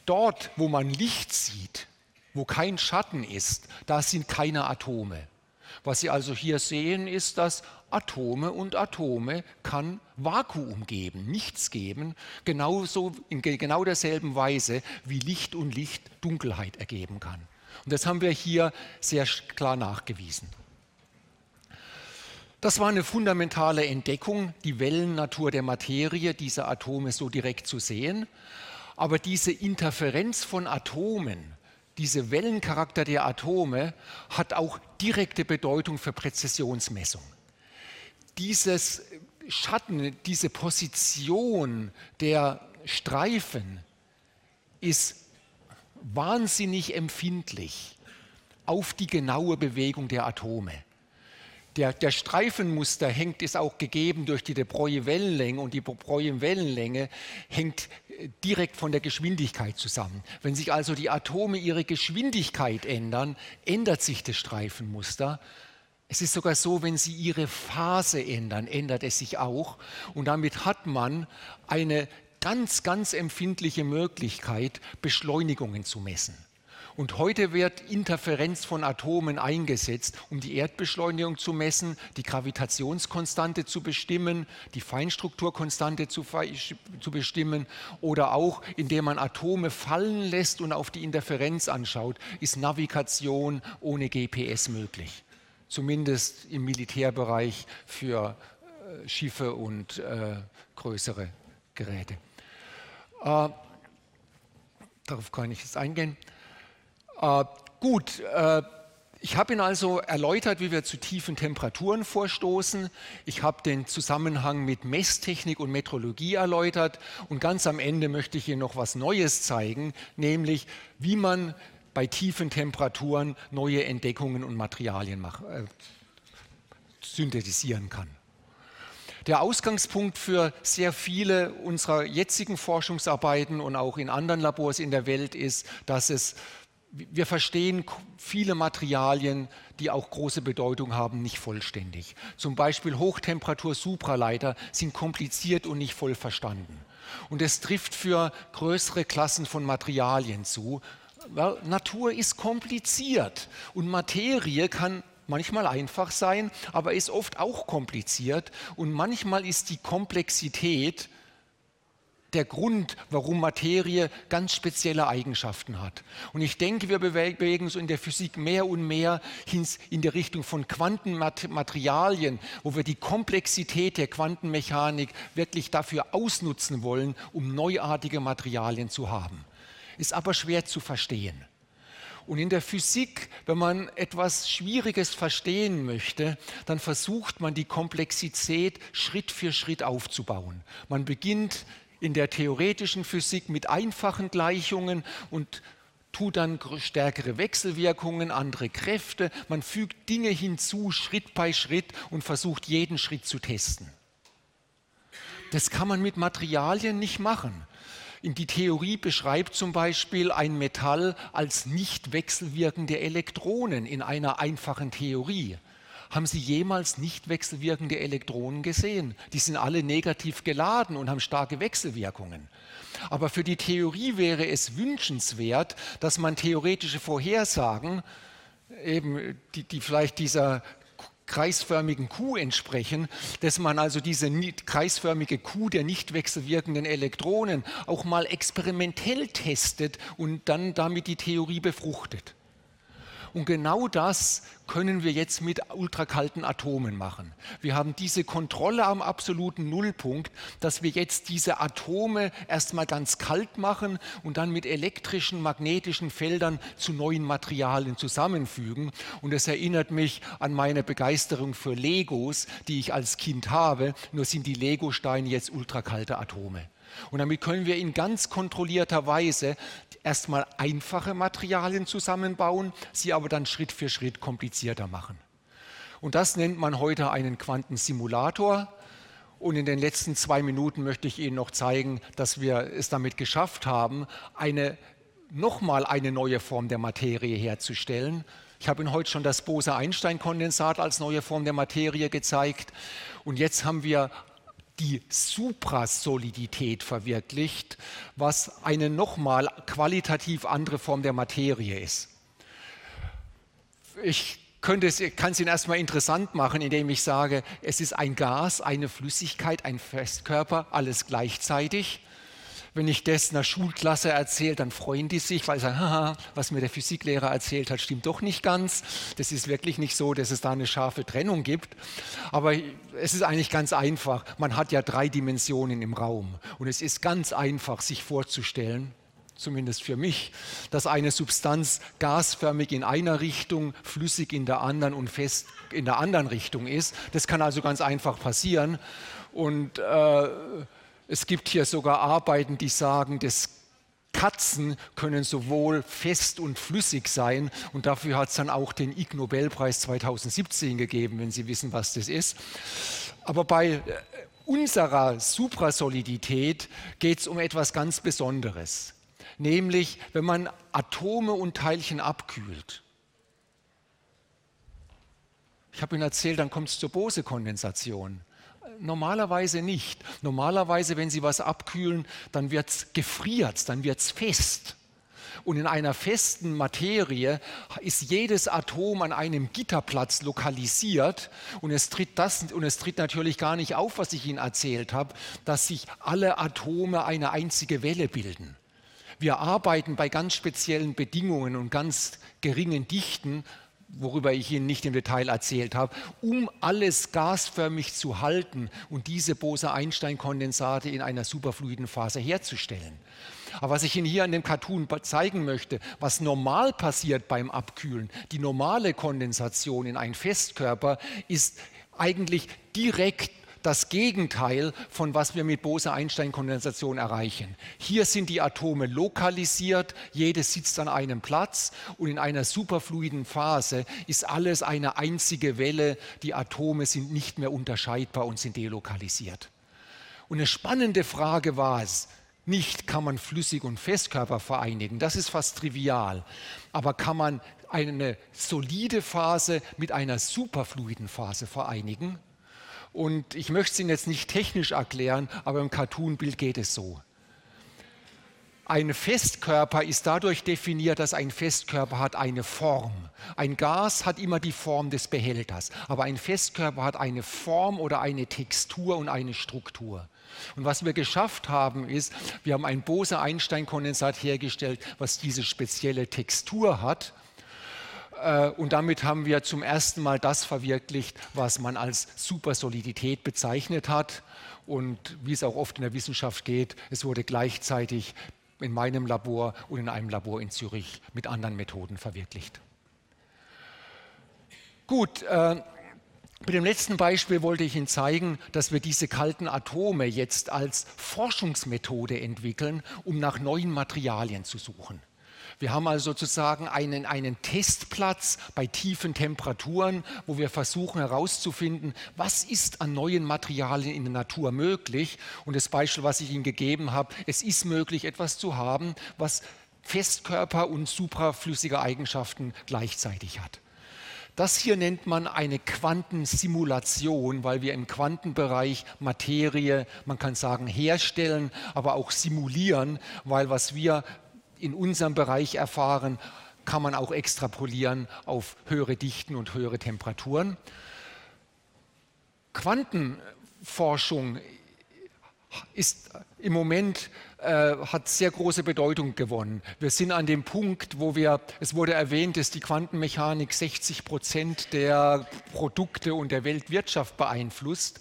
Dort, wo man Licht sieht, wo kein Schatten ist, da sind keine Atome. Was Sie also hier sehen, ist, dass Atome und Atome kann Vakuum geben, nichts geben, genauso in genau derselben Weise wie Licht und Licht Dunkelheit ergeben kann. Und das haben wir hier sehr klar nachgewiesen. Das war eine fundamentale Entdeckung, die Wellennatur der Materie dieser Atome so direkt zu sehen. Aber diese Interferenz von Atomen, diese Wellencharakter der Atome hat auch direkte Bedeutung für Präzisionsmessung. Dieses Schatten, diese Position der Streifen ist wahnsinnig empfindlich auf die genaue Bewegung der Atome. Der, der, Streifenmuster hängt, ist auch gegeben durch die de Broglie-Wellenlänge und die de Broglie-Wellenlänge hängt äh, direkt von der Geschwindigkeit zusammen. Wenn sich also die Atome ihre Geschwindigkeit ändern, ändert sich das Streifenmuster. Es ist sogar so, wenn sie ihre Phase ändern, ändert es sich auch. Und damit hat man eine ganz, ganz empfindliche Möglichkeit, Beschleunigungen zu messen. Und heute wird Interferenz von Atomen eingesetzt, um die Erdbeschleunigung zu messen, die Gravitationskonstante zu bestimmen, die Feinstrukturkonstante zu, zu bestimmen oder auch indem man Atome fallen lässt und auf die Interferenz anschaut, ist Navigation ohne GPS möglich. Zumindest im Militärbereich für äh, Schiffe und äh, größere Geräte. Äh, darauf kann ich jetzt eingehen. Äh, gut, äh, ich habe Ihnen also erläutert, wie wir zu tiefen Temperaturen vorstoßen. Ich habe den Zusammenhang mit Messtechnik und Metrologie erläutert. Und ganz am Ende möchte ich Ihnen noch was Neues zeigen, nämlich wie man bei tiefen Temperaturen neue Entdeckungen und Materialien mach, äh, synthetisieren kann. Der Ausgangspunkt für sehr viele unserer jetzigen Forschungsarbeiten und auch in anderen Labors in der Welt ist, dass es wir verstehen viele Materialien, die auch große Bedeutung haben, nicht vollständig. Zum Beispiel Hochtemperatur-Supraleiter sind kompliziert und nicht voll verstanden. Und es trifft für größere Klassen von Materialien zu. Weil Natur ist kompliziert und Materie kann manchmal einfach sein, aber ist oft auch kompliziert. Und manchmal ist die Komplexität der Grund, warum Materie ganz spezielle Eigenschaften hat. Und ich denke, wir bewegen uns in der Physik mehr und mehr in der Richtung von Quantenmaterialien, wo wir die Komplexität der Quantenmechanik wirklich dafür ausnutzen wollen, um neuartige Materialien zu haben. Ist aber schwer zu verstehen. Und in der Physik, wenn man etwas Schwieriges verstehen möchte, dann versucht man die Komplexität Schritt für Schritt aufzubauen. Man beginnt in der theoretischen Physik mit einfachen Gleichungen und tut dann stärkere Wechselwirkungen, andere Kräfte. Man fügt Dinge hinzu, Schritt bei Schritt und versucht jeden Schritt zu testen. Das kann man mit Materialien nicht machen. In die Theorie beschreibt zum Beispiel ein Metall als nicht wechselwirkende Elektronen in einer einfachen Theorie. Haben Sie jemals nicht wechselwirkende Elektronen gesehen? Die sind alle negativ geladen und haben starke Wechselwirkungen. Aber für die Theorie wäre es wünschenswert, dass man theoretische Vorhersagen, eben die, die vielleicht dieser kreisförmigen Kuh entsprechen, dass man also diese kreisförmige Kuh der nicht wechselwirkenden Elektronen auch mal experimentell testet und dann damit die Theorie befruchtet. Und genau das können wir jetzt mit ultrakalten Atomen machen. Wir haben diese Kontrolle am absoluten Nullpunkt, dass wir jetzt diese Atome erstmal ganz kalt machen und dann mit elektrischen, magnetischen Feldern zu neuen Materialien zusammenfügen. Und es erinnert mich an meine Begeisterung für Legos, die ich als Kind habe. Nur sind die Legosteine jetzt ultrakalte Atome. Und damit können wir in ganz kontrollierter Weise erstmal einfache Materialien zusammenbauen, sie aber dann Schritt für Schritt komplizierter machen. Und das nennt man heute einen Quantensimulator. Und in den letzten zwei Minuten möchte ich Ihnen noch zeigen, dass wir es damit geschafft haben, eine, nochmal eine neue Form der Materie herzustellen. Ich habe Ihnen heute schon das Bose-Einstein-Kondensat als neue Form der Materie gezeigt. Und jetzt haben wir die Suprasolidität verwirklicht, was eine nochmal qualitativ andere Form der Materie ist. Ich könnte es, kann es Ihnen erstmal interessant machen, indem ich sage, es ist ein Gas, eine Flüssigkeit, ein Festkörper, alles gleichzeitig. Wenn ich das einer Schulklasse erzähle, dann freuen die sich, weil sie sagen, haha, was mir der Physiklehrer erzählt hat, stimmt doch nicht ganz. Das ist wirklich nicht so, dass es da eine scharfe Trennung gibt. Aber es ist eigentlich ganz einfach. Man hat ja drei Dimensionen im Raum. Und es ist ganz einfach, sich vorzustellen, zumindest für mich, dass eine Substanz gasförmig in einer Richtung, flüssig in der anderen und fest in der anderen Richtung ist. Das kann also ganz einfach passieren. Und äh, es gibt hier sogar Arbeiten, die sagen, dass Katzen können sowohl fest und flüssig sein und dafür hat es dann auch den Ig Nobelpreis 2017 gegeben, wenn Sie wissen, was das ist. Aber bei äh, unserer Suprasolidität geht es um etwas ganz Besonderes, nämlich wenn man Atome und Teilchen abkühlt. Ich habe Ihnen erzählt, dann kommt es zur Bose-Kondensation. Normalerweise nicht. Normalerweise, wenn Sie was abkühlen, dann wird es gefriert, dann wird es fest. Und in einer festen Materie ist jedes Atom an einem Gitterplatz lokalisiert. Und es tritt, das, und es tritt natürlich gar nicht auf, was ich Ihnen erzählt habe, dass sich alle Atome eine einzige Welle bilden. Wir arbeiten bei ganz speziellen Bedingungen und ganz geringen Dichten worüber ich Ihnen nicht im Detail erzählt habe, um alles gasförmig zu halten und diese Bose-Einstein-Kondensate in einer superfluiden Phase herzustellen. Aber was ich Ihnen hier an dem Cartoon zeigen möchte, was normal passiert beim Abkühlen, die normale Kondensation in einen Festkörper, ist eigentlich direkt das Gegenteil von was wir mit Bose-Einstein-Kondensation erreichen. Hier sind die Atome lokalisiert, jedes sitzt an einem Platz und in einer superfluiden Phase ist alles eine einzige Welle. Die Atome sind nicht mehr unterscheidbar und sind delokalisiert. Und eine spannende Frage war es, nicht kann man Flüssig- und Festkörper vereinigen, das ist fast trivial, aber kann man eine solide Phase mit einer superfluiden Phase vereinigen? Und ich möchte es Ihnen jetzt nicht technisch erklären, aber im Cartoonbild geht es so. Ein Festkörper ist dadurch definiert, dass ein Festkörper hat eine Form. Ein Gas hat immer die Form des Behälters, aber ein Festkörper hat eine Form oder eine Textur und eine Struktur. Und was wir geschafft haben, ist, wir haben ein Bose-Einstein-Kondensat hergestellt, was diese spezielle Textur hat und damit haben wir zum ersten Mal das verwirklicht, was man als Supersolidität bezeichnet hat. Und wie es auch oft in der Wissenschaft geht, es wurde gleichzeitig in meinem Labor und in einem Labor in Zürich mit anderen Methoden verwirklicht. Gut, äh, mit dem letzten Beispiel wollte ich Ihnen zeigen, dass wir diese kalten Atome jetzt als Forschungsmethode entwickeln, um nach neuen Materialien zu suchen. Wir haben also sozusagen einen, einen Testplatz bei tiefen Temperaturen, wo wir versuchen herauszufinden, was ist an neuen Materialien in der Natur möglich. Und das Beispiel, was ich Ihnen gegeben habe, es ist möglich, etwas zu haben, was Festkörper und supraflüssige Eigenschaften gleichzeitig hat. Das hier nennt man eine Quantensimulation, weil wir im Quantenbereich Materie, man kann sagen, herstellen, aber auch simulieren, weil was wir in unserem Bereich erfahren, kann man auch extrapolieren auf höhere Dichten und höhere Temperaturen. Quantenforschung ist im Moment äh, hat sehr große Bedeutung gewonnen. Wir sind an dem Punkt, wo wir, es wurde erwähnt, dass die Quantenmechanik 60 Prozent der Produkte und der Weltwirtschaft beeinflusst.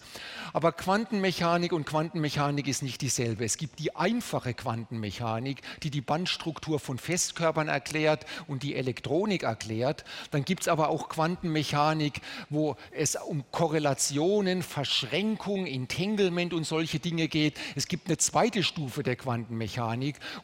Aber Quantenmechanik und Quantenmechanik ist nicht dieselbe. Es gibt die einfache Quantenmechanik, die die Bandstruktur von Festkörpern erklärt und die Elektronik erklärt. Dann gibt es aber auch Quantenmechanik, wo es um Korrelationen, Verschränkung, Entanglement und solche Dinge geht. Es gibt eine zweite Stufe der Quantenmechanik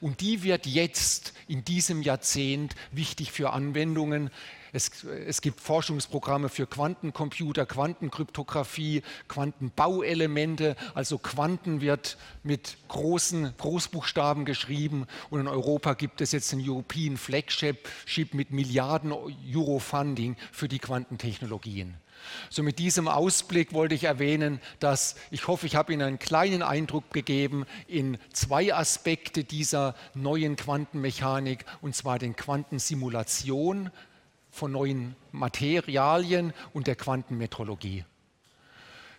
und die wird jetzt in diesem Jahrzehnt wichtig für Anwendungen es, es, gibt Forschungsprogramme für Quantencomputer, Quantenkryptographie, Quantenbauelemente. Also Quanten wird mit großen Großbuchstaben geschrieben. Und in Europa gibt es jetzt ein European Flagship mit Milliarden Euro Funding für die Quantentechnologien. So mit diesem Ausblick wollte ich erwähnen, dass ich hoffe, ich habe Ihnen einen kleinen Eindruck gegeben in zwei Aspekte dieser neuen Quantenmechanik, und zwar den Quantensimulation, von neuen Materialien und der Quantenmetrologie.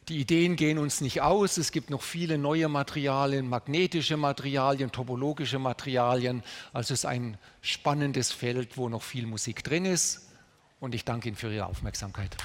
Die Ideen gehen uns nicht aus. Es gibt noch viele neue Materialien, magnetische Materialien, topologische Materialien. Also es ist ein spannendes Feld, wo noch viel Musik drin ist. Und ich danke Ihnen für Ihre Aufmerksamkeit.